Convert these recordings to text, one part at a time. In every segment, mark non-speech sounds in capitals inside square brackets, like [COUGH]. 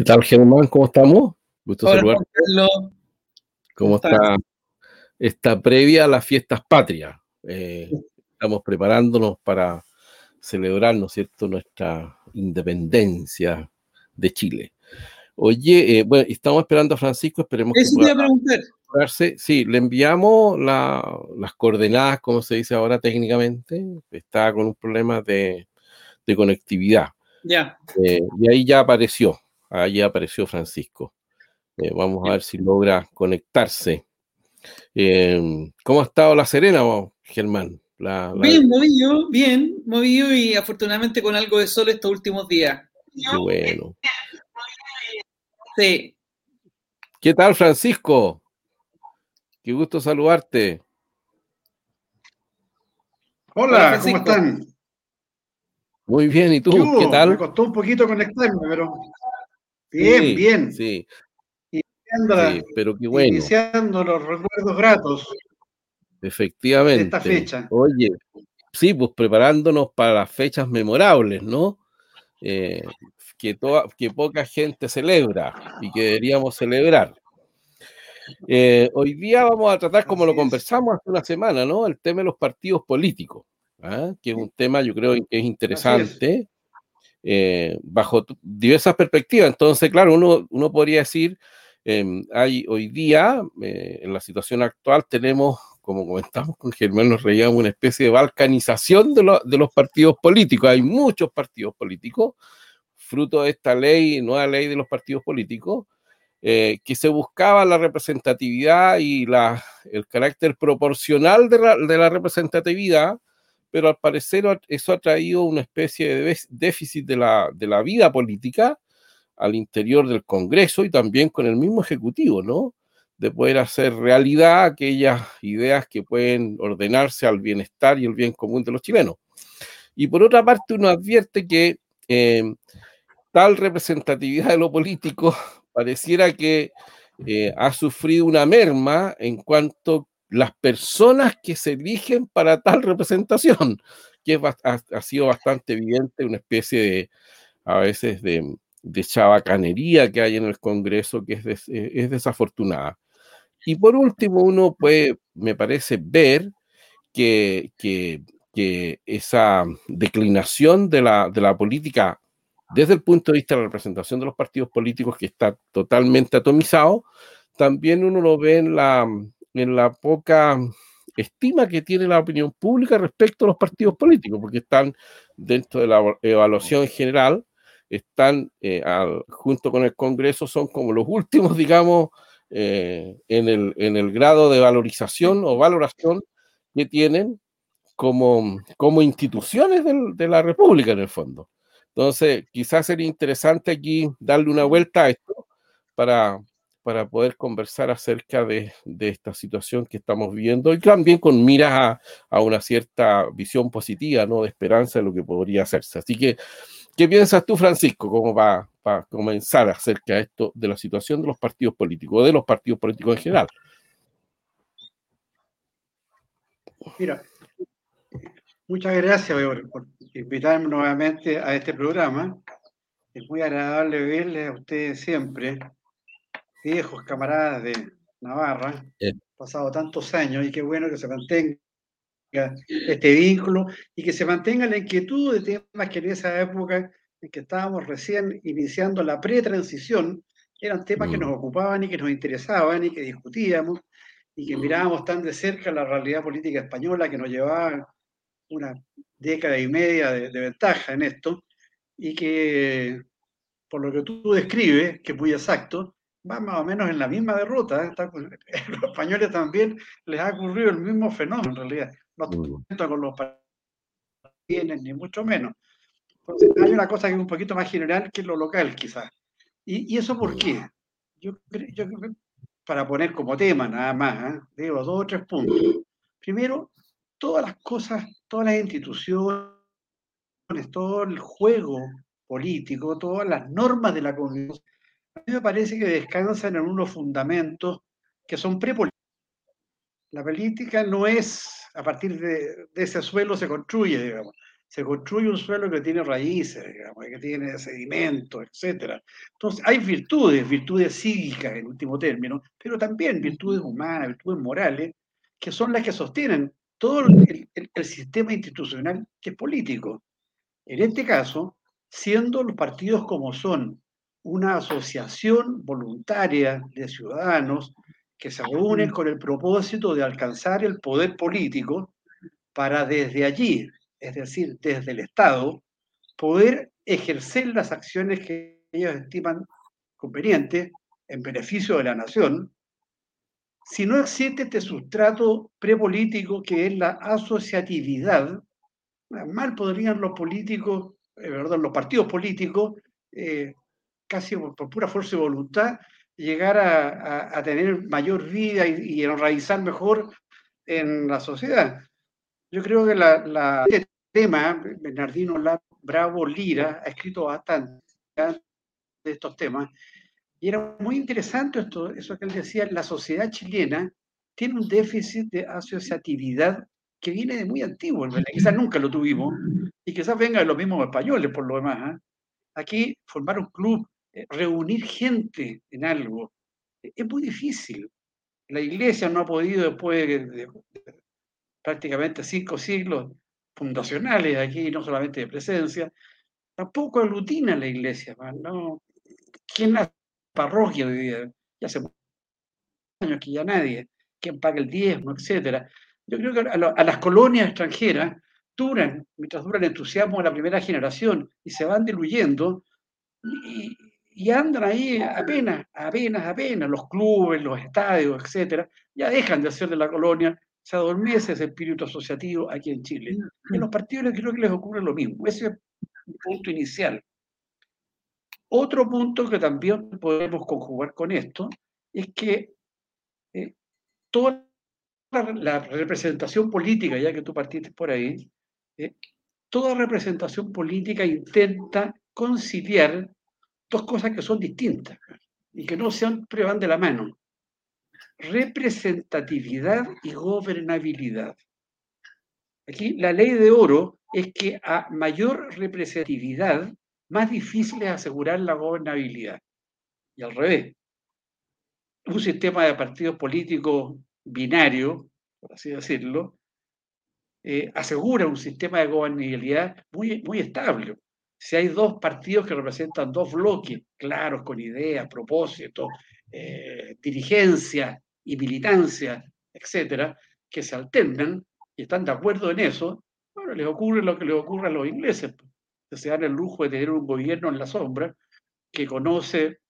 ¿Qué tal, Germán? ¿Cómo estamos? Gusto saludarte. ¿Cómo está esta previa a las fiestas patrias? Eh, estamos preparándonos para celebrar, ¿no es cierto?, nuestra independencia de Chile. Oye, eh, bueno, estamos esperando a Francisco, esperemos que pueda preguntar. Sí, le enviamos las coordenadas, como se dice ahora técnicamente. Está con un problema de, conectividad. Ya. Eh, y ahí ya apareció. Ahí apareció Francisco. Eh, vamos a ver si logra conectarse. Em, ¿Cómo ha estado La Serena, Germán? Bien, movido, bien, movido y afortunadamente con algo de sol estos últimos días. Qué bueno. Sí. ¿Qué tal, Francisco? Qué gusto saludarte. Hola, ¿cómo están? Muy bien, ¿y tú? ¿Qué, tal? Me costó un poquito conectarme, pero Bien, bien. Sí. pero qué bueno. Iniciando los recuerdos gratos. Efectivamente. De esta fecha. Oye, sí, pues preparándonos para las fechas memorables, ¿no? Eh, que, toda, que poca gente celebra y que deberíamos celebrar. Eh, hoy día vamos a tratar, como lo conversamos hace una semana, ¿no? El tema de los partidos políticos, ¿ah? que es un tema, yo creo, que es interesante. Eh, bajo diversas perspectivas. Entonces, claro, uno, uno podría decir, em, hay hoy día, eh, en la situación actual, tenemos, como comentamos con Germán, nos reíamos una especie de balcanización de, de, los partidos políticos. Hay muchos partidos políticos, fruto de esta ley, nueva ley de los partidos políticos, eh, que se buscaba la representatividad y la, el carácter proporcional de la, de la representatividad pero al parecer eso ha traído una especie de déficit de la, de la vida política al interior del Congreso y también con el mismo Ejecutivo, ¿no? De poder hacer realidad aquellas ideas que pueden ordenarse al bienestar y el bien común de los chilenos. Y por otra parte, uno advierte que eh, tal representatividad de lo político [LAUGHS] pareciera que eh, ha sufrido una merma en cuanto las personas que se eligen para tal representación, que ha, sido bastante evidente, una especie de, a veces, de, de chabacanería que hay en el Congreso que es, es desafortunada. Y por último, uno puede, me parece, ver que, que, que esa declinación de la, de la política desde el punto de vista de la representación de los partidos políticos que está totalmente atomizado, también uno lo ve en la, en la poca estima que tiene la opinión pública respecto a los partidos políticos, porque están dentro de la evaluación general, están eh, junto con el Congreso, son como los últimos, digamos, eh, en, el, en, el, grado de valorización o valoración que tienen como, como instituciones de la República en el fondo. Entonces, quizás sería interesante aquí darle una vuelta a esto para, para poder conversar acerca de, esta situación que estamos viviendo y también con miras a, una cierta visión positiva, ¿no? De esperanza de lo que podría hacerse. Así que, ¿qué piensas tú, Francisco, cómo va a comenzar acerca de esto, de la situación de los partidos políticos, de los partidos políticos en general? Mira, muchas gracias por invitarme nuevamente a este programa. Es muy agradable verle a ustedes siempre viejos camaradas de Navarra, pasado tantos años, y qué bueno que se mantenga este vínculo y que se mantenga la inquietud de temas que en esa época en que estábamos recién iniciando la pretransición, eran temas que mm. nos ocupaban y que nos interesaban y que discutíamos y que mirábamos tan de cerca la realidad política española que nos llevaba una década y media de, de ventaja en esto y que, por lo que tú describes, que es muy exacto, va más o menos en la misma derrota. ¿eh? [LAUGHS] los españoles también les ha ocurrido el mismo fenómeno, en realidad. No estoy con los bienes, ni mucho menos. Entonces, hay una cosa que es un poquito más general que lo local, quizás. ¿Y, eso por qué? Yo, yo creo que para poner como tema nada más, ¿eh? digo dos o tres puntos. Primero, todas las cosas, todas las instituciones, todo el juego político, todas las normas de la convivencia mí me parece que descansan en unos fundamentos que son prepolíticos. La política no es, a partir de, ese suelo se construye, digamos. se construye un suelo que tiene raíces, digamos, que tiene sedimentos, etc. Entonces, hay virtudes, virtudes cívicas en último término, pero también virtudes humanas, virtudes morales, que son las que sostienen todo el, el sistema institucional que es político. En este caso, siendo los partidos como son una asociación voluntaria de ciudadanos que se reúnen con el propósito de alcanzar el poder político para desde allí, es decir, desde el Estado, poder ejercer las acciones que ellos estiman convenientes en beneficio de la nación, si no existe este sustrato prepolítico que es la asociatividad, mal podrían los políticos, eh, perdón, los partidos políticos, eh, casi por, pura fuerza y voluntad, llegar a, tener mayor vida y, enraizar mejor en la sociedad. Yo creo que la, este tema, Bernardino Bravo Lira ha escrito bastante de estos temas, y era muy interesante esto, eso que él decía, la sociedad chilena tiene un déficit de asociatividad que viene de muy antiguo, quizás nunca lo tuvimos, y quizás venga de los mismos españoles por lo demás. ¿ah? Aquí formar un club, eh, reunir gente en algo, es muy difícil. La iglesia no ha podido después de, prácticamente cinco siglos fundacionales aquí, no solamente de presencia, tampoco aglutina la iglesia. ¿no? ¿Quién hace parroquia hoy día? Ya hace años que ya nadie. ¿Quién paga el diezmo, etcétera? Yo creo que a, las colonias extranjeras duran, mientras dura el entusiasmo de la primera generación y se van diluyendo y andan ahí apenas, apenas, apenas, los clubes, los estadios, etcétera, ya dejan de ser de la colonia, se adormece ese espíritu asociativo aquí en Chile. En los partidos creo que les ocurre lo mismo. Ese es un punto inicial. Otro punto que también podemos conjugar con esto es que eh, toda la, representación política, ya que tú partiste por ahí, eh, toda representación política intenta conciliar dos cosas que son distintas y que no siempre van de la mano. Representatividad y gobernabilidad. Aquí la ley de oro es que a mayor representatividad, más difícil es asegurar la gobernabilidad. Y al revés. Un sistema de partidos políticos binario, por así decirlo, eh, asegura un sistema de gobernabilidad muy, muy estable. Si hay dos partidos que representan dos bloques claros, con ideas, propósitos, eh, dirigencia y militancia, etcétera, que se alternan y están de acuerdo en eso, bueno, les ocurre lo que les ocurre a los ingleses, que se dan el lujo de tener un gobierno en la sombra que conoce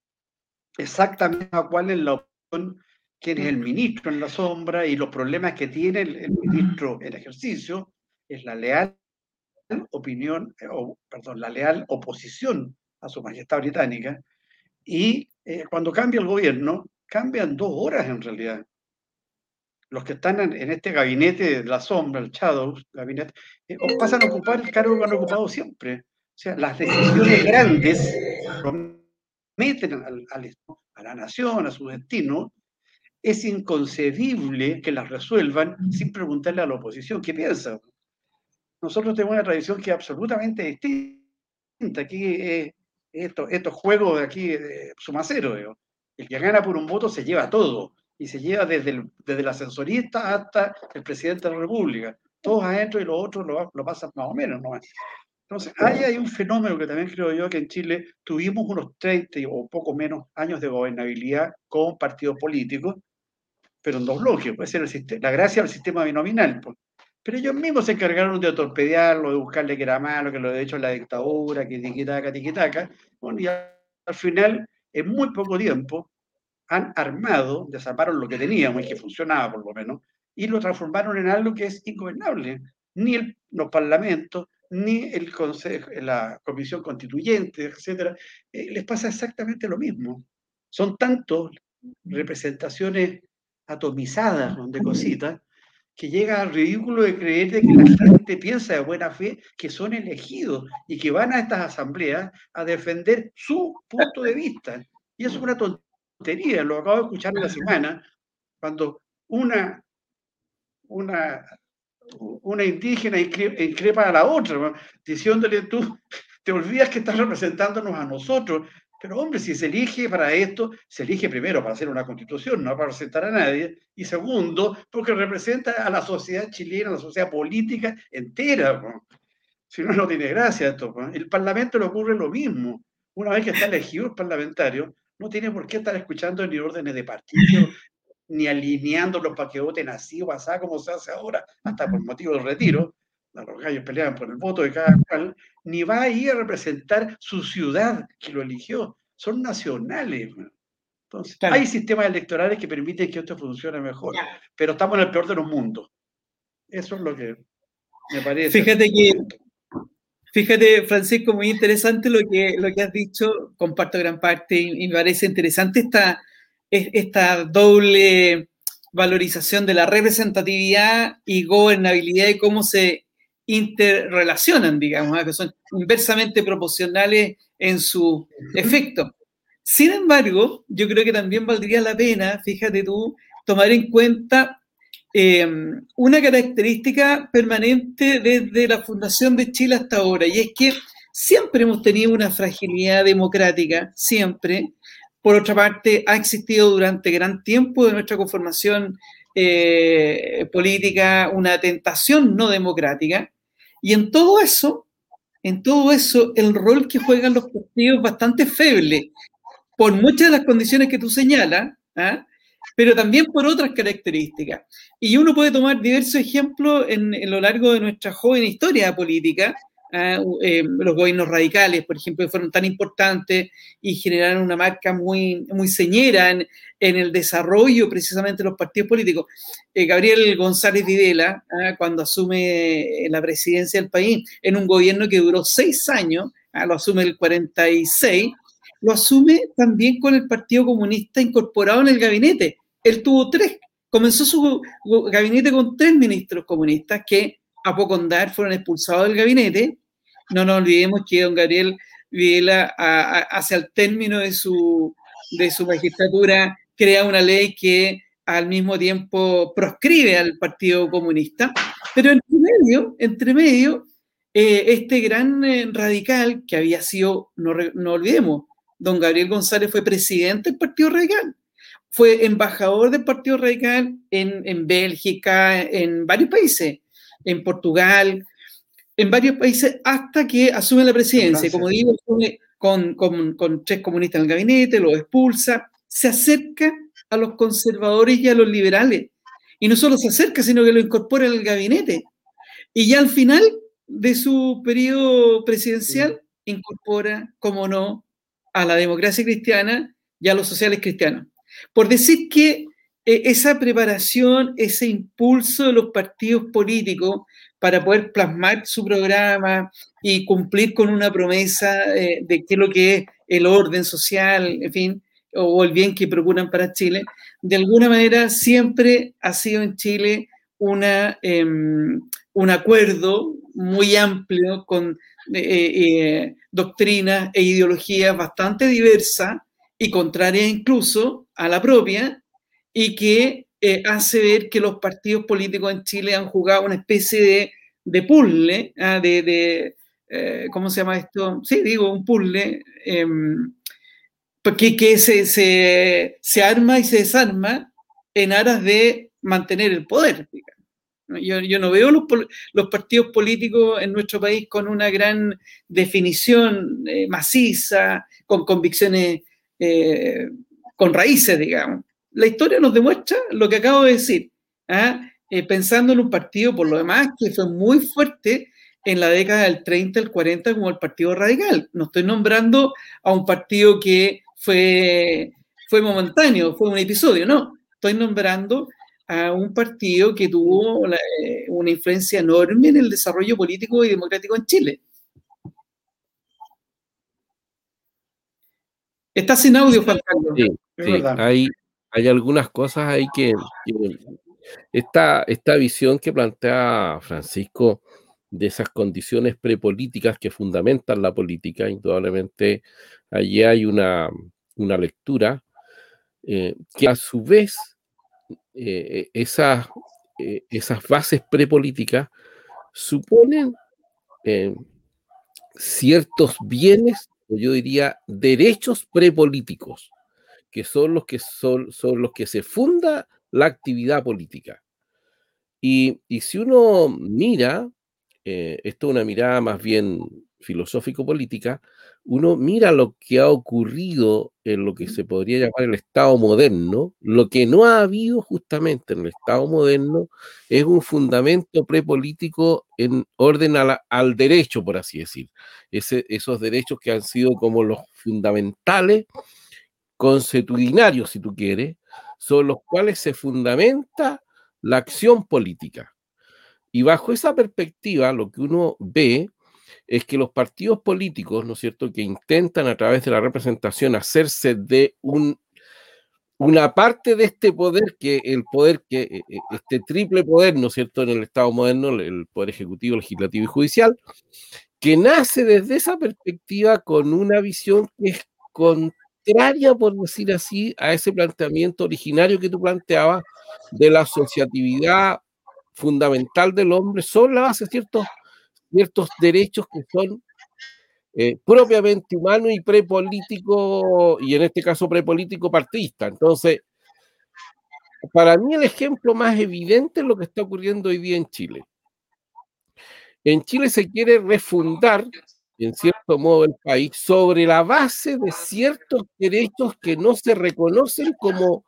exactamente a cuál es la opción quién es el ministro en la sombra y los problemas que tiene el, ministro en ejercicio, es la leal opinión, eh, o, perdón, la leal oposición a su majestad británica. Y eh, cuando cambia el gobierno, cambian dos horas en realidad. Los que están en, este gabinete de la sombra, el Shadows, gabinete, eh, pasan a ocupar el cargo que han ocupado siempre. O sea, las decisiones grandes prometen a la nación, a su destino, es inconcebible que las resuelvan sin preguntarle a la oposición qué piensa. Nosotros tenemos una tradición que es absolutamente distinta. Aquí estos juegos de aquí de sumacero. El que gana por un voto se lleva todo y se lleva desde el, desde ascensorista hasta el presidente de la República. Todos adentro y los otros lo, pasan más o menos. ¿no? Entonces, ahí hay un fenómeno que también creo yo que en Chile tuvimos unos 30 o poco menos años de gobernabilidad con partidos políticos pero en dos bloques, puede ser el la gracia del sistema binominal. Pues. Pero ellos mismos se encargaron de torpedearlo, de buscarle que era malo, que lo de hecho la dictadura, que tiquitaca, tiquitaca. Bueno, y al final, en muy poco tiempo, han armado, desarmaron lo que teníamos y que funcionaba por lo menos, y lo transformaron en algo que es ingobernable. Ni el, los parlamentos, ni el consejo, la comisión constituyente, etcétera, eh, les pasa exactamente lo mismo. Son tantos representaciones atomizadas de cositas, que llega al ridículo de creer de que la gente piensa de buena fe que son elegidos y que van a estas asambleas a defender su punto de vista. Y eso es una tontería, lo acabo de escuchar en la semana, cuando una, una una indígena increpa a la otra, diciéndole tú, te olvidas que estás representándonos a nosotros, pero hombre, si se elige para esto, se elige primero para hacer una constitución, no para representar a nadie, y segundo, porque representa a la sociedad chilena, a la sociedad política entera. Si no, no tiene gracia esto. El Parlamento le ocurre lo mismo. Una vez que está elegido el parlamentario, no tiene por qué estar escuchando ni órdenes de partido, ni alineándolos para que voten así o pasar como se hace ahora, hasta por motivo del retiro. Los gallos peleaban por el voto de cada cual, ni va a ir a representar su ciudad que lo eligió. Son nacionales. Entonces, hay sistemas electorales que permiten que esto funcione mejor, pero estamos en el peor de los mundos. Eso es lo que me parece. Fíjate que, fíjate, Francisco, muy interesante lo que, lo que has dicho, comparto gran parte y, me parece interesante esta, esta doble valorización de la representatividad y gobernabilidad y cómo se interrelacionan, digamos, ¿eh? que son inversamente proporcionales en su efecto. Sin embargo, yo creo que también valdría la pena, fíjate tú, tomar en cuenta eh, una característica permanente desde la fundación de Chile hasta ahora, y es que siempre hemos tenido una fragilidad democrática, siempre. Por otra parte, ha existido durante gran tiempo de nuestra conformación eh, política una tentación no democrática. Y en todo eso, en todo eso, el rol que juegan los partidos es bastante feble, por muchas de las condiciones que tú señalas, ¿ah? pero también por otras características. Y uno puede tomar diversos ejemplos en, en lo largo de nuestra joven historia política, eh, los gobiernos radicales, por ejemplo, fueron tan importantes y generaron una marca muy, muy señera en, en el desarrollo precisamente de los partidos políticos. Eh, Gabriel González Videla, ¿ah? cuando asume la presidencia del país, en un gobierno que duró seis años, ¿ah? lo asume el 46, lo asume también con el Partido Comunista incorporado en el gabinete. Él tuvo tres, comenzó su gabinete con tres ministros comunistas que a poco andar fueron expulsados del gabinete. No nos olvidemos que don Gabriel Videla, hacia el término de su, de su magistratura, crea una ley que al mismo tiempo proscribe al Partido Comunista, pero entre medio, entre medio, eh, este gran eh, radical que había sido, no, no, olvidemos, don Gabriel González fue presidente del Partido Radical, fue embajador del Partido Radical en, en Bélgica, en varios países, en Portugal, en varios países, hasta que asume la presidencia. Como digo, con, con, con tres comunistas en el gabinete, lo expulsa, se acerca a los conservadores y a los liberales. Y no solo se acerca, sino que lo incorpora en el gabinete. Y ya al final de su periodo presidencial, incorpora, como no, a la democracia cristiana y a los sociales cristianos. Por decir que eh, esa preparación, ese impulso de los partidos políticos para poder plasmar su programa y cumplir con una promesa eh, de qué lo que es el orden social, en fin, o el bien que procuran para Chile, de alguna manera siempre ha sido en Chile una, em, un acuerdo muy amplio con eh, eh, doctrinas e ideologías bastante diversas y contrarias incluso a la propia, y que eh, hace ver que los partidos políticos en Chile han jugado una especie de, de puzzle, ¿ah? de, de ¿cómo se llama esto? Sí, digo, un puzzle em, porque que se, se, se, arma y se desarma en aras de mantener el poder. Yo, yo, no veo los, los, partidos políticos en nuestro país con una gran definición eh, maciza, con convicciones, eh, con raíces, digamos. La historia nos demuestra lo que acabo de decir, ¿ah? eh, pensando en un partido, por lo demás, que fue muy fuerte en la década del 30, el 40, como el Partido Radical. No estoy nombrando a un partido que fue, fue momentáneo, fue un episodio, no. Estoy nombrando a un partido que tuvo eh, una influencia enorme en el desarrollo político y democrático en Chile. Está sin audio, Juan Sí, hay, hay, algunas cosas ahí que, esta, esta visión que plantea Francisco de esas condiciones prepolíticas que fundamentan la política, indudablemente allí hay una, una lectura eh, que a su vez eh, eh, esas bases prepolíticas suponen ciertos bienes, o yo diría derechos prepolíticos, que son los que, son, son los que se funda la actividad política. Y, y si uno mira, eh, esto es una mirada más bien filosófico-política, uno mira lo que ha ocurrido en lo que se podría llamar el Estado moderno, lo que no ha habido justamente en el Estado moderno es un fundamento prepolítico en orden al derecho, por así decir. esos derechos que han sido como los fundamentales, consuetudinarios, si tú quieres, son los cuales se fundamenta la acción política. Y bajo esa perspectiva, lo que uno ve es que los partidos políticos, ¿no es cierto?, que intentan a través de la representación hacerse de un, una parte de este poder, que el poder, que e, e, este triple poder, ¿no es cierto?, en el Estado moderno, el poder ejecutivo, legislativo y judicial, que nace desde esa perspectiva con una visión que es contraria, por decir así, a ese planteamiento originario que tú planteabas de la asociatividad fundamental del hombre sobre la base de ciertos ciertos derechos que son eh, propiamente humanos y prepolítico, y en este caso prepolítico partista. Entonces, para mí el ejemplo más evidente es lo que está ocurriendo hoy día en Chile. En Chile se quiere refundar, en cierto modo, el país sobre la base de ciertos derechos que no se reconocen como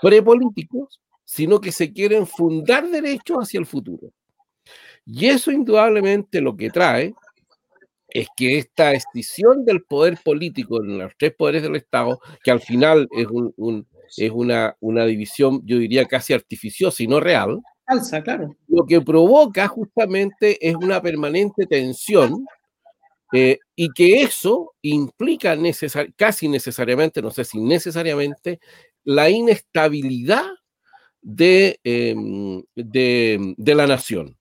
prepolíticos, sino que se quieren fundar derechos hacia el futuro. Y eso indudablemente lo que trae es que esta escisión del poder político en los tres poderes del Estado, que al final es, un, es una, una división, yo diría, casi artificiosa y no real, Alza, claro. lo que provoca justamente es una permanente tensión eh, y que eso implica casi necesariamente, no sé si necesariamente, la inestabilidad de, em, de, de la nación.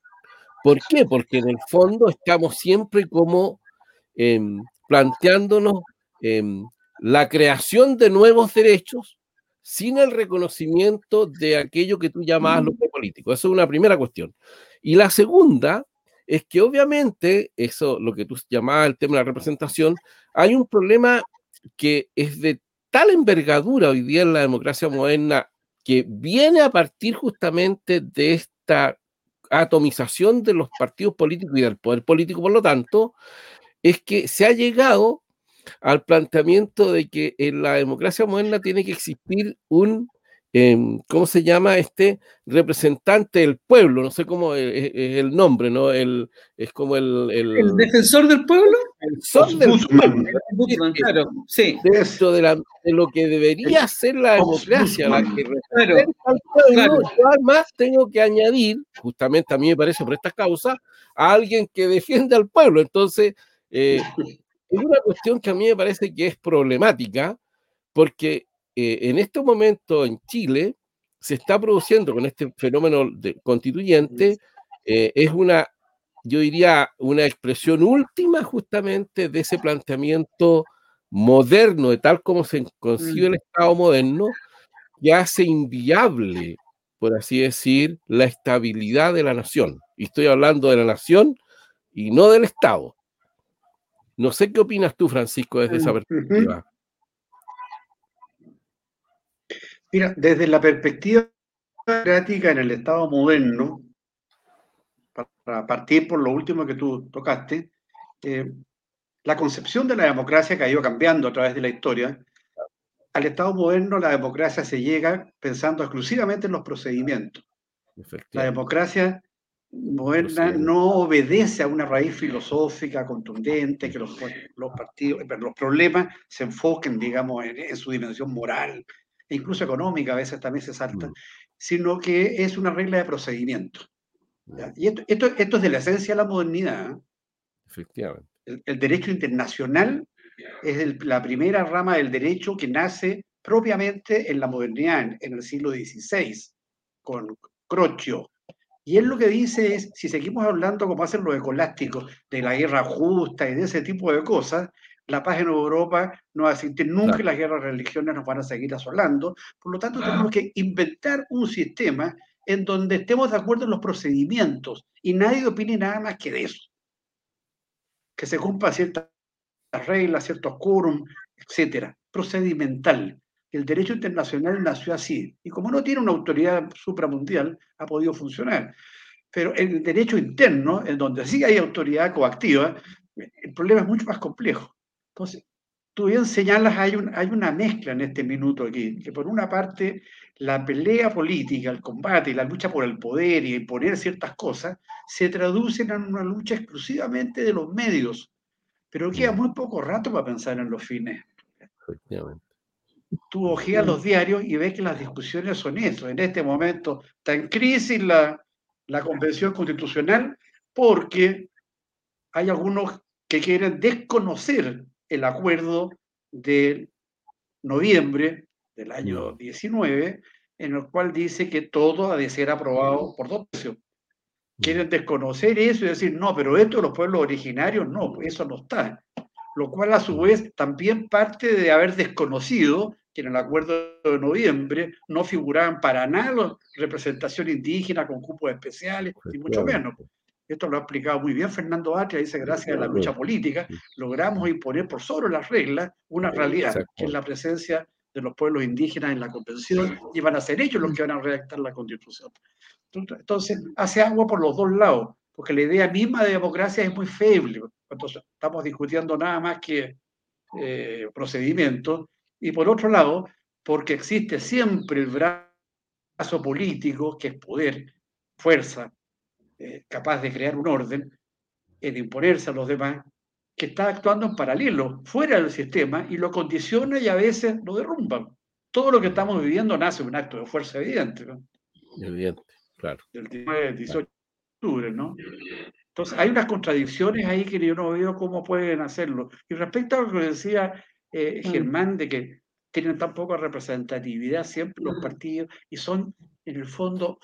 ¿Por qué? Porque en el fondo estamos siempre como em, planteándonos em, la creación de nuevos derechos sin el reconocimiento de aquello que tú llamas lo político. Eso es una primera cuestión. Y la segunda es que obviamente, eso, lo que tú llamabas el tema de la representación, hay un problema que es de tal envergadura hoy día en la democracia moderna que viene a partir justamente de esta atomización de los partidos políticos y del poder político, por lo tanto, es que se ha llegado al planteamiento de que en la democracia moderna tiene que existir un Em, ¿cómo se llama este representante del pueblo? No sé cómo es, el nombre, ¿no? El, es como el, el, defensor del pueblo? El defensor del pueblo. claro, sí. Dentro de, la, de, lo que debería ser la democracia, la que representa al pueblo, yo además tengo que añadir, justamente a mí me parece por esta causa, a alguien que defiende al pueblo. Entonces, eh, es una cuestión que a mí me parece que es problemática, porque eh, en este momento en Chile se está produciendo con este fenómeno de constituyente, eh, es una, yo diría, una expresión última justamente de ese planteamiento moderno, de tal como se concibe el Estado moderno, que hace inviable, por así decir, la estabilidad de la nación. Y estoy hablando de la nación y no del Estado. No sé qué opinas tú, Francisco, desde esa perspectiva. Mira, desde la perspectiva democrática en el Estado moderno, para partir por lo último que tú tocaste, eh, la concepción de la democracia que ha ido cambiando a través de la historia. Al Estado moderno la democracia se llega pensando exclusivamente en los procedimientos. La democracia moderna no obedece a una raíz filosófica contundente, que los, partidos, los problemas se enfoquen, digamos, en su dimensión moral, e incluso económica, a veces también se salta, mm. sino que es una regla de procedimiento. Y esto, esto, es de la esencia de la modernidad. ¿eh? Efectivamente. El, derecho internacional es la primera rama del derecho que nace propiamente en la modernidad, en, el siglo XVI, con Crocio. Y él lo que dice es, si seguimos hablando como hacen los escolásticos, de la guerra justa y de ese tipo de cosas, la paz en Europa no va a existir nunca y las guerras religiones nos van a seguir asolando. Por lo tanto, tenemos que inventar un sistema en donde estemos de acuerdo en los procedimientos y nadie opine nada más que de eso. Que se cumpla ciertas reglas, ciertos quórum, etcétera. Procedimental. El derecho internacional nació así. Y como no tiene una autoridad supramundial, ha podido funcionar. Pero el derecho interno, en donde sí hay autoridad coactiva, el problema es mucho más complejo. Entonces, tú bien señalas, hay, un, hay una mezcla en este minuto aquí, que por una parte la pelea política, el combate y la lucha por el poder y imponer ciertas cosas se traducen en una lucha exclusivamente de los medios, pero queda mm. muy poco rato para pensar en los fines. Efectivamente. Tú ojeas los diarios y ves que las discusiones son eso. En este momento está en crisis la, la convención constitucional porque hay algunos que quieren desconocer el acuerdo de noviembre del año 19, en el cual dice que todo ha de ser aprobado por dos tercios. Quieren desconocer eso y decir, no, pero esto de los pueblos originarios, no, eso no está. Lo cual a su vez también parte de haber desconocido que en el acuerdo de noviembre no figuraban para nada la representación indígena con cupos especiales, ni mucho menos. Esto lo ha explicado muy bien Fernando Atria, dice, gracias a la lucha política, logramos imponer por sobre las reglas una realidad, que es la presencia de los pueblos indígenas en la convención, y van a ser ellos los que van a redactar la constitución. Entonces, hace agua por los dos lados, porque la idea misma de democracia es muy feble, cuando estamos discutiendo nada más que eh, procedimientos, y por otro lado, porque existe siempre el brazo político, que es poder, fuerza, eh, capaz de crear un orden, de imponerse a los demás, que está actuando en paralelo, fuera del sistema, y lo condiciona y a veces lo derrumba. Todo lo que estamos viviendo nace de un acto de fuerza evidente. Evidente, claro. Del 18 de octubre, ¿no? Entonces, hay unas contradicciones ahí que yo no veo cómo pueden hacerlo. Y respecto a lo que decía eh, mm. Germán, de que tienen tan poca representatividad siempre los partidos y son, en el fondo,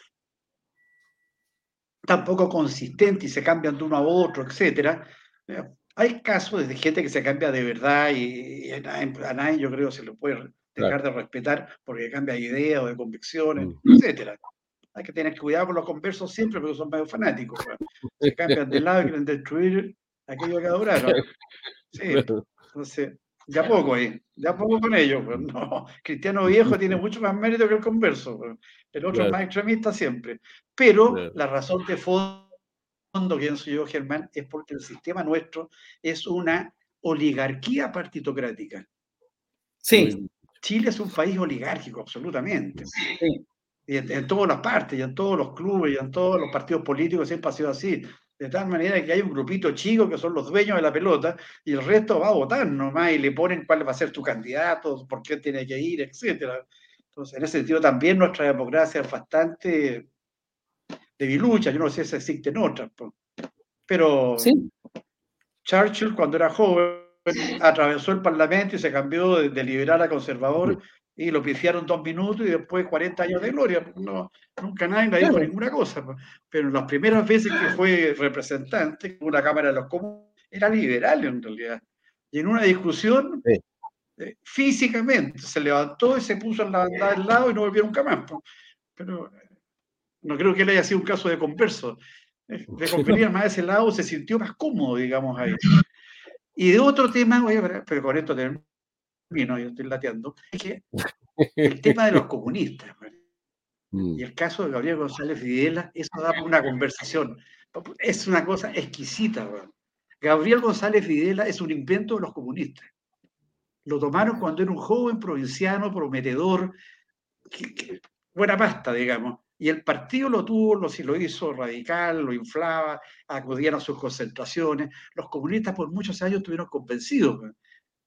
tampoco consistentes y se cambian de uno a otro, etc. Eh, hay casos de gente que se cambia de verdad y, a, nadie yo creo se lo puede dejar de respetar porque cambia de idea o de convicciones, mm. etc. Hay que tener cuidado con los conversos siempre porque son medio fanáticos. Se cambian de lado y quieren destruir aquello que adoraron. [LAUGHS] Sí, entonces, ya poco ahí, ya poco con ellos. Pues, no, Cristiano Viejo tiene [LAUGHS] mucho más mérito que el converso, pues, el otro es más extremista siempre. Pero la razón de fondo, pienso yo, Germán, es porque el sistema nuestro es una oligarquía partitocrática. Sí. Chile es un país oligárquico, absolutamente. Sí. Y en, en, todas las partes, y en todos los clubes, y en todos los partidos políticos siempre ha sido así de tal manera que hay un grupito chico que son los dueños de la pelota y el resto va a votar nomás y le ponen cuál va a ser tu candidato, por qué tiene que ir, etcétera. Entonces, en ese sentido también nuestra democracia es bastante debilucha, yo no sé si existen otras, pero ¿Sí? Churchill cuando era joven atravesó el Parlamento y se cambió de, liberal a conservador y lo pifiaron dos minutos y después 40 años de gloria. No, nunca nadie le dijo ninguna cosa. Pero las primeras veces que fue representante, una Cámara de los Comunes, era liberal en realidad. Y en una discusión, eh, físicamente, se levantó y se puso en la bandada del lado y no volvió nunca más. Pero no creo que él haya sido un caso de converso. Le convenía más a ese lado, se sintió más cómodo, digamos, ahí. Y de otro tema, pero con esto termino yo estoy lateando, es que [LAUGHS] el tema de los comunistas mm. y el caso de Gabriel González Videla, eso da una conversación. Es una cosa exquisita. Gabriel González Videla es un invento de los comunistas. Lo tomaron cuando era un joven provinciano, prometedor, buena pasta, digamos. Y el partido lo tuvo, lo, lo hizo radical, lo inflaba, acudían a sus concentraciones. Los comunistas por muchos años estuvieron convencidos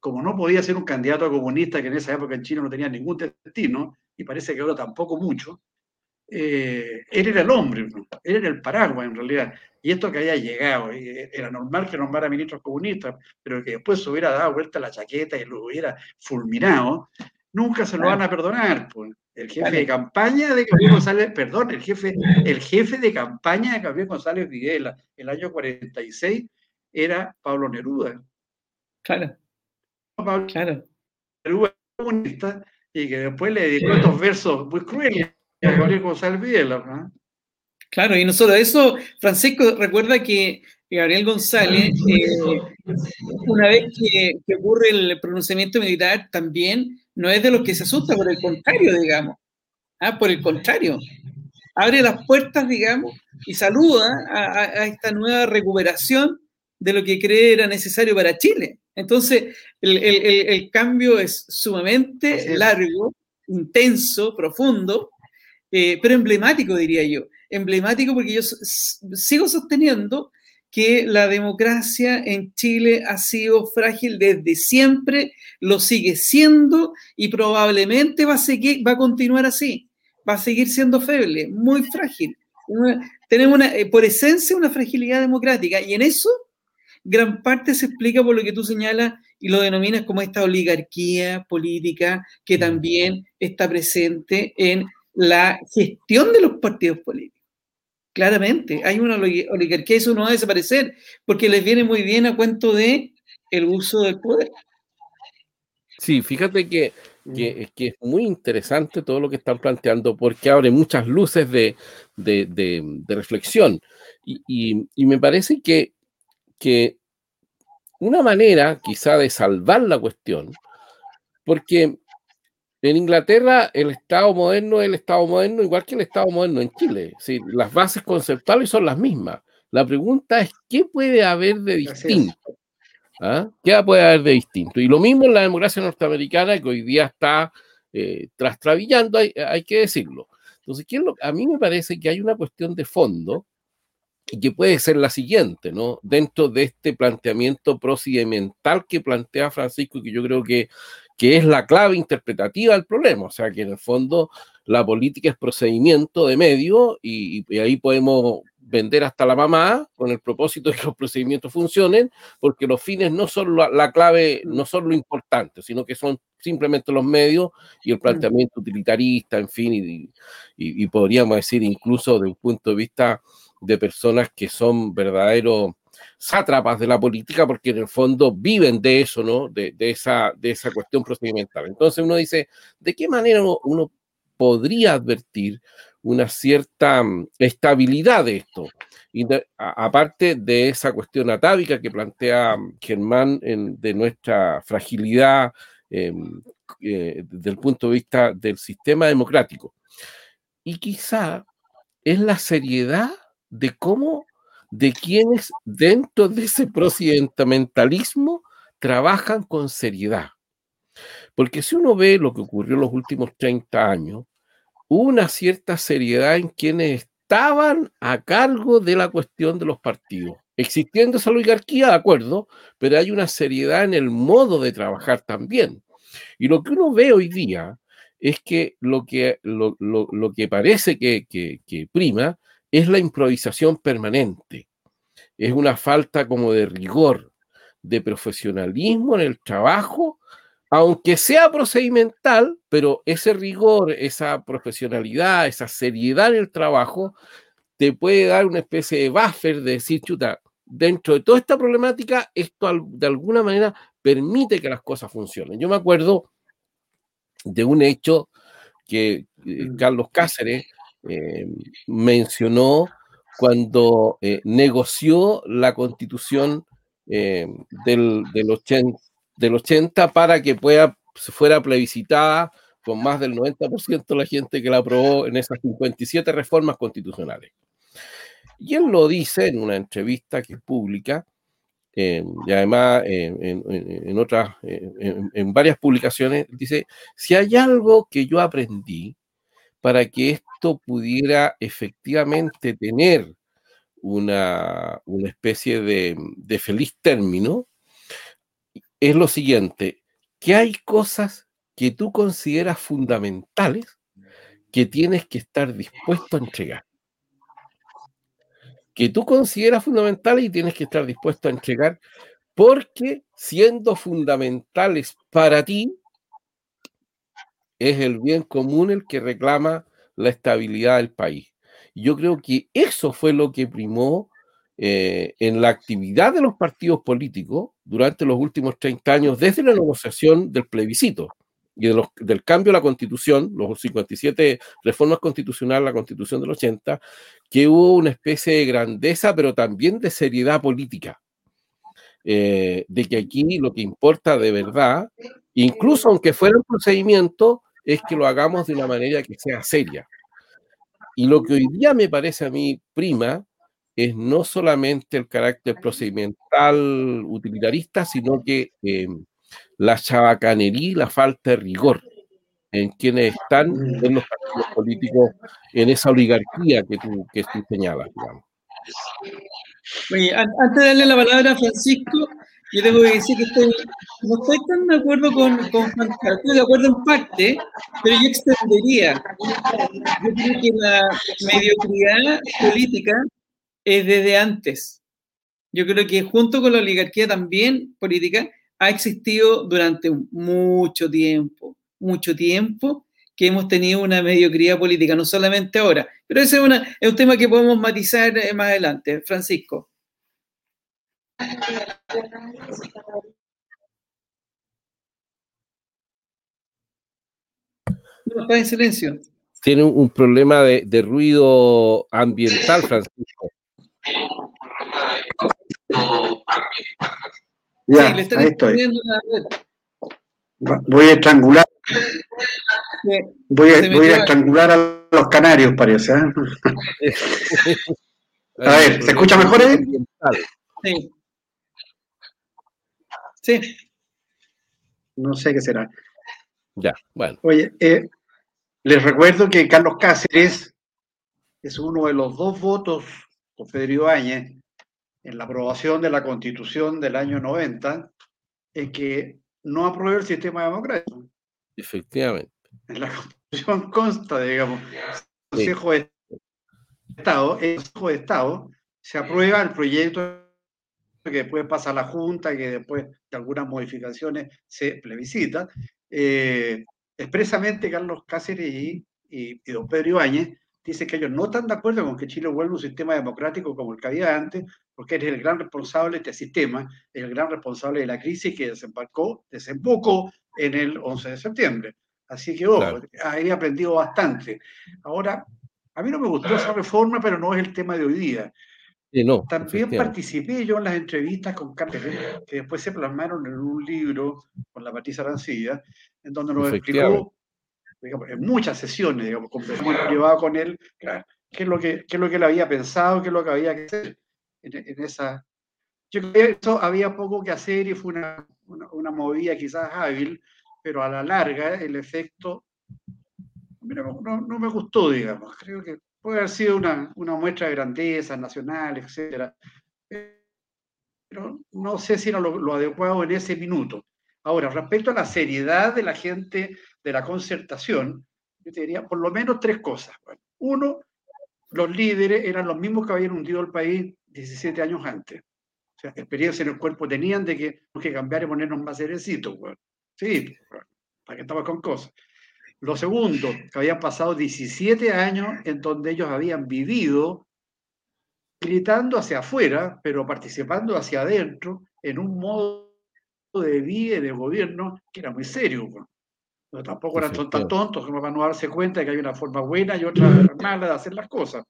como no podía ser un candidato a comunista que en esa época en China no tenía ningún destino, y parece que ahora tampoco mucho, eh, él era el hombre, él era el paraguas en realidad. Y esto que haya llegado, era normal que nombrara ministros comunistas, pero que después se hubiera dado vuelta la chaqueta y lo hubiera fulminado, nunca se lo van a perdonar. Pues. El jefe de campaña de Gabriel González, perdón, el jefe, el jefe de campaña de Gabriel González Videla, el año 46, era Pablo Neruda. Claro. Pablo claro. comunista y que después le dedicó estos versos muy crueles Claro, y no solo eso, Francisco, recuerda que Gabriel González, eh, una vez que, ocurre el pronunciamiento militar, también no es de los que se asusta, por el contrario, digamos. Ah, por el contrario, abre las puertas, digamos, y saluda a, esta nueva recuperación de lo que cree era necesario para Chile. Entonces, el, cambio es sumamente largo, intenso, profundo, eh, pero emblemático, diría yo. Emblemático porque yo sigo sosteniendo que la democracia en Chile ha sido frágil desde siempre, lo sigue siendo y probablemente va a, seguir, va a continuar así, va a seguir siendo feble, muy frágil. Tenemos una, eh, por esencia una fragilidad democrática y en eso gran parte se explica por lo que tú señalas y lo denominas como esta oligarquía política que mm. también está presente en la gestión de los partidos políticos. Claramente, hay una oligarquía, eso no va a desaparecer, porque les viene muy bien a cuento de el uso del poder. Sí, fíjate que, que, es muy interesante todo lo que están planteando, porque abre muchas luces de, reflexión. Y, me parece que, que una manera quizá de salvar la cuestión, porque en Inglaterra, el Estado moderno es el Estado moderno igual que el Estado moderno en Chile. las bases conceptuales son las mismas. La pregunta es, ¿qué puede haber de distinto? ¿Ah? ¿Qué puede haber de distinto? Y lo mismo en la democracia norteamericana, que hoy día está eh, trastrabillando, hay, que decirlo. Entonces, a mí me parece que hay una cuestión de fondo que puede ser la siguiente, ¿no? Dentro de este planteamiento procedimental que plantea Francisco y que yo creo que, que es la clave interpretativa del problema, o sea que en el fondo la política es procedimiento de medio y, ahí podemos vender hasta la mamá con el propósito de que los procedimientos funcionen, porque los fines no son la, clave, no son lo importante, sino que son simplemente los medios y el planteamiento utilitarista, en fin, y, y podríamos decir incluso de un punto de vista de personas que son verdaderos sátrapas de la política porque en el fondo viven de eso, ¿no? De, esa, de esa cuestión procedimental. Entonces uno dice, ¿de qué manera uno, podría advertir una cierta mm, estabilidad de esto? Y aparte de esa cuestión atávica que plantea mm, Germán de nuestra fragilidad em, eh, desde el punto de vista del sistema democrático. Y quizá es la seriedad de cómo de quienes dentro de ese procedimentalismo trabajan con seriedad. Porque si uno ve lo que ocurrió en los últimos 30 años, hubo una cierta seriedad en quienes estaban a cargo de la cuestión de los partidos. Existiendo esa oligarquía, de acuerdo, pero hay una seriedad en el modo de trabajar también. Y lo que uno ve hoy día es que lo que, lo, que parece que, que prima es la improvisación permanente. Es una falta como de rigor, de profesionalismo en el trabajo, aunque sea procedimental, pero ese rigor, esa profesionalidad, esa seriedad en el trabajo, te puede dar una especie de buffer de decir, chuta, dentro de toda esta problemática, esto de alguna manera permite que las cosas funcionen. Yo me acuerdo de un hecho que eh, Carlos Cáceres eh, mencionó cuando eh, negoció la constitución eh, del, del, 80, del 80 para que pueda, fuera plebiscitada con más del 90% de la gente que la aprobó en esas 57 reformas constitucionales. Y él lo dice en una entrevista que es pública, y además en, en, otras, en, varias publicaciones, dice, si hay algo que yo aprendí para que esto pudiera efectivamente tener una, especie de, feliz término, es lo siguiente, que hay cosas que tú consideras fundamentales que tienes que estar dispuesto a entregar. Que tú consideras fundamentales y tienes que estar dispuesto a entregar porque siendo fundamentales para ti, es el bien común el que reclama la estabilidad del país. Yo creo que eso fue lo que primó eh, en la actividad de los partidos políticos durante los últimos 30 años, desde la negociación del plebiscito. y del cambio a la constitución, los 57 reformas constitucionales, la constitución del 80, que hubo una especie de grandeza, pero también de seriedad política. Eh, de que aquí lo que importa de verdad, incluso aunque fuera un procedimiento, es que lo hagamos de una manera que sea seria. Y lo que hoy día me parece a mí prima es no solamente el carácter procedimental utilitarista, sino que eh, la chabacanería y la falta de rigor en quienes están en los partidos políticos, en esa oligarquía que tú, que tú señalas, digamos. Oye, antes de darle la palabra a Francisco, yo tengo que decir que estoy, no estoy tan de acuerdo con, con Juan estoy de acuerdo en parte, pero yo extendería. Yo creo que la mediocridad política es desde antes. Yo creo que junto con la oligarquía también política ha existido durante mucho tiempo, mucho tiempo que hemos tenido una mediocridad política, no solamente ahora. Pero ese es, una, es un tema que podemos matizar eh, más adelante. Francisco. No, está en silencio. Tiene un problema de, de ruido ambiental, Francisco. Ya, sí, le están ahí estoy. Voy a estrangular. Voy a, voy a estrangular a los canarios, parece. ¿eh? [LAUGHS] a ver, ¿se escucha mejor ahí? Sí. Sí. No sé qué será. Ya, bueno. Oye, eh, les recuerdo que Carlos Cáceres es uno de los dos votos con Federico Áñez en la aprobación de la Constitución del año 90 en que no apruebe el sistema democrático. Efectivamente. En la Constitución consta, digamos, el Consejo de Estado, el Consejo de Estado se aprueba el proyecto que después pasa a la Junta, que después de algunas modificaciones se plebiscita. Eh, expresamente Carlos Cáceres y, y, don Pedro Ibáñez dice que ellos no están de acuerdo con que Chile vuelva a un sistema democrático como el que había antes, porque eres el gran responsable de este sistema, el gran responsable de la crisis que desembarcó, desembocó en el 11 de septiembre. Así que, ojo, ahí he aprendido bastante. Ahora, a mí no me gustó esa reforma, pero no es el tema de hoy día. No, También participé yo en las entrevistas con Cáceres, que después se plasmaron en un libro con la Patricia Arancilla, en donde nos explicó en muchas sesiones, digamos, conversamos en privado con él, qué es, lo que, qué es lo que él había pensado, qué es lo que había que hacer en, esa... Yo creo que eso había poco que hacer y fue una, una, movida quizás hábil, pero a la larga el efecto no, no, me gustó, digamos. Creo que puede haber sido una, una muestra de grandeza nacional, etcétera, pero no sé si era lo, adecuado en ese minuto. Ahora, respecto a la seriedad de la gente de la concertación, yo te diría por lo menos tres cosas. uno, los líderes eran los mismos que habían hundido el país 17 años antes. O sea, experiencia en el cuerpo tenían de que que cambiar y ponernos más cerecitos. Sí, para que estamos con cosas. Lo segundo, que habían pasado 17 años en donde ellos habían vivido gritando hacia afuera, pero participando hacia adentro en un modo de vida y de gobierno que era muy serio. Pero tampoco eran tan tontos para no darse cuenta de que hay una forma buena y otra mala de hacer las cosas.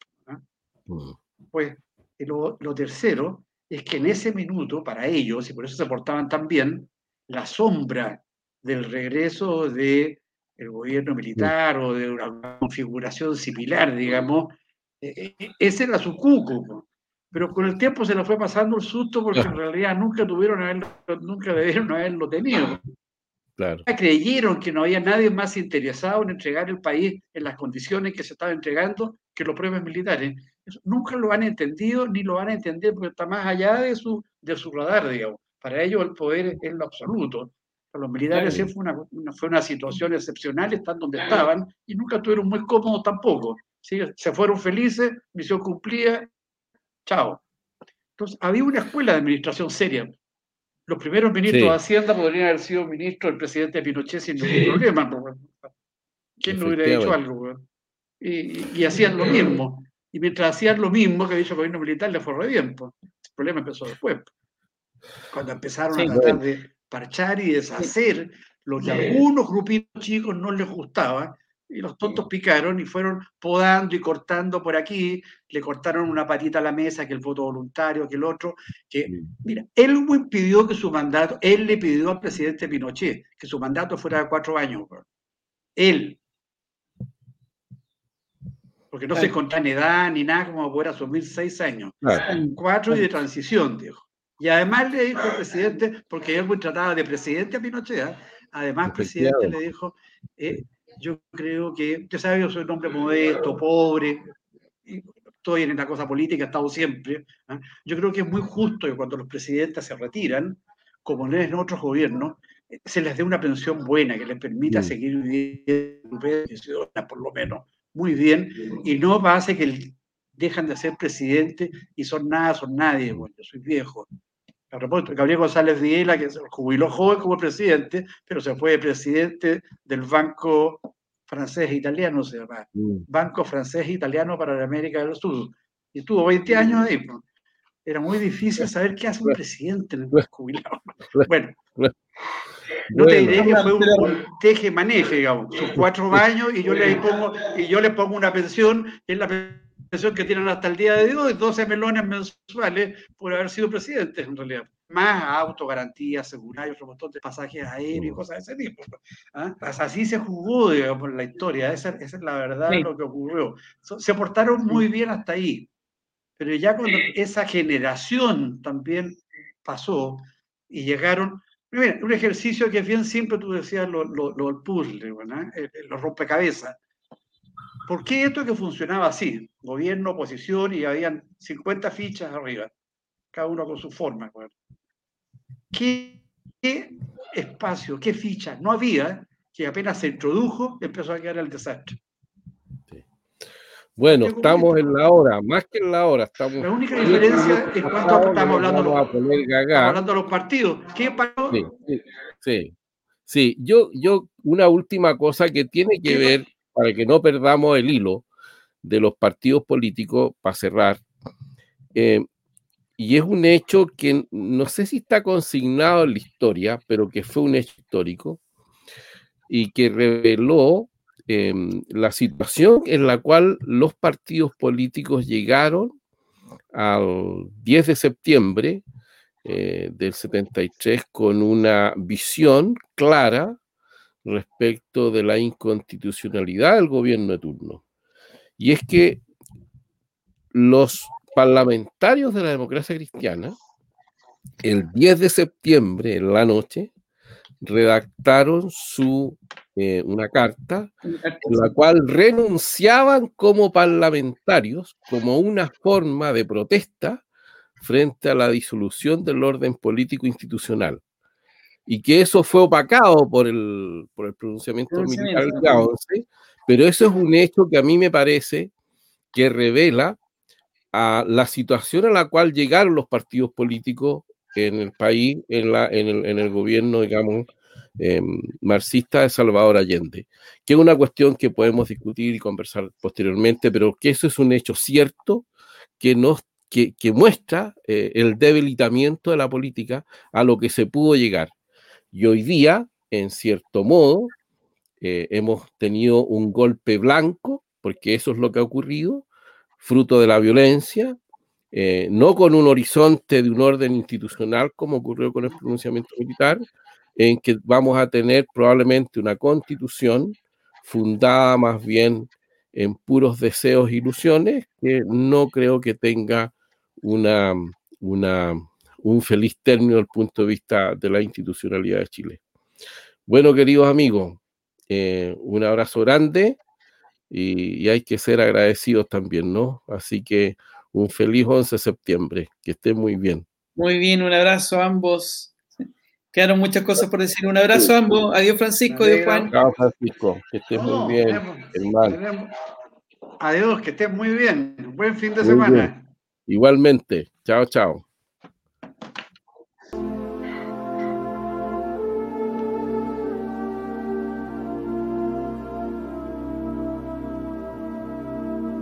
Mm. Pues lo, lo, tercero es que en ese minuto, para ellos, y por eso se portaban tan bien, la sombra del regreso del el gobierno militar o de una configuración similar, digamos, e, e, ese era su cuco. Pero con el tiempo se le fue pasando el susto porque en realidad nunca tuvieron haberlo, nunca debieron haberlo tenido. Claro. Creyeron que no había nadie más interesado en entregar el país en las condiciones que se estaba entregando que los propios militares. nunca lo han entendido ni lo van a entender porque está más allá de su, de su radar, digamos. Para ellos el poder es lo absoluto. Para los militares fue una, fue una situación excepcional, están donde estaban y nunca estuvieron muy cómodos tampoco. ¿sí? Se fueron felices, misión cumplida, chao. Entonces, había una escuela de administración seria. Los primeros ministros de Hacienda podrían haber sido ministros del presidente Pinochet sin ningún problema. ¿Quién no hubiera hecho algo? Y, hacían lo mismo. Y mientras hacían lo mismo que dicho el gobierno militar, le fue re bien. El problema empezó después. Cuando empezaron a tratar de parchar y deshacer lo que a algunos grupitos chicos no les gustaba, y los tontos picaron y fueron podando y cortando por aquí, le cortaron una patita a la mesa, que el voto voluntario, que el otro, que, mira, él pidió que su mandato, él le pidió al presidente Pinochet que su mandato fuera de cuatro años. Él. Porque no se encontraba en edad ni nada como poder asumir seis años. Cuatro y de transición, dijo. Y además le dijo al presidente, porque él trataba de presidente a Pinochet, ¿eh? además el presidente le dijo, eh, yo creo que, usted sabe, yo soy un hombre modesto, pobre, estoy en la cosa política, he estado siempre. ¿ah? Yo creo que es muy justo que cuando los presidentes se retiran, como en otros gobiernos, se les dé una pensión buena que les permita mm. seguir viviendo, por lo menos, muy bien, y no pase que dejan de ser presidente y son nada, son nadie. Bueno, yo soy viejo. Gabriel González Viela, que se jubiló joven como presidente, pero se fue presidente del Banco Francés e Italiano, se llama. Mm. Banco Francés e Italiano para la América del Sur. Y estuvo 20 años ahí. Era muy difícil saber qué hace un presidente en jubilado. Bueno, no te diré que fue un, teje-maneje, digamos. Sus cuatro años y yo le pongo, y yo le pongo una pensión, es la pensión que tienen hasta el día de hoy, 12 melones mensuales por haber sido presidentes, en realidad. Más autogarantía, seguridad y otro montón de pasajes aéreos y cosas de ese tipo. ¿Ah? Así se jugó, digamos, la historia. Esa, es la verdad de lo que ocurrió. Se portaron muy bien hasta ahí. Pero ya cuando esa generación también pasó y llegaron, un ejercicio que es bien simple, tú decías, lo, lo, lo puzzle, los rompecabezas. ¿Por qué esto que funcionaba así? Gobierno, oposición y habían 50 fichas arriba, cada uno con su forma. ¿Qué, espacio, qué fichas no había que apenas se introdujo empezó a quedar el desastre? Bueno, estamos en la hora, más que en la hora. Estamos la única diferencia es cuando estamos hablando, los, hablando de los partidos. ¿Qué pasó? Sí, sí, sí. Yo, yo, una última cosa que tiene que ver para que no perdamos el hilo de los partidos políticos, para cerrar. Eh, y es un hecho que no sé si está consignado en la historia, pero que fue un hecho histórico y que reveló em, la situación en la cual los partidos políticos llegaron al 10 de septiembre eh, del 73 con una visión clara respecto de la inconstitucionalidad del gobierno de turno. Y es que los parlamentarios de la democracia cristiana, el 10 de septiembre, en la noche, redactaron su, eh, una carta en la cual renunciaban como parlamentarios como una forma de protesta frente a la disolución del orden político institucional y que eso fue opacado por el, por el pronunciamiento militar del día 11, pero eso es un hecho que a mí me parece que revela a la situación a la cual llegaron los partidos políticos en el país, en, la, en, el, en el gobierno, digamos, em, marxista de Salvador Allende, que es una cuestión que podemos discutir y conversar posteriormente, pero que eso es un hecho cierto que, nos, que, que muestra eh, el debilitamiento de la política a lo que se pudo llegar. Y hoy día, en cierto modo, eh, hemos tenido un golpe blanco, porque eso es lo que ha ocurrido, fruto de la violencia, eh, no con un horizonte de un orden institucional como ocurrió con el pronunciamiento militar, en que vamos a tener probablemente una constitución fundada más bien en puros deseos e ilusiones, que no creo que tenga una, una un feliz término desde el punto de vista de la institucionalidad de Chile. Bueno, queridos amigos, eh, un abrazo grande y, hay que ser agradecidos también, ¿no? Así que un feliz 11 de septiembre, que estén muy bien. Muy bien, un abrazo a ambos. Quedaron muchas cosas por decir. Un abrazo a ambos. Adiós, Francisco. Adiós, Juan. Chao, Francisco. Que estés muy bien, hermano. Adiós, que estés muy bien. Buen fin de semana. Igualmente. Chao, chao.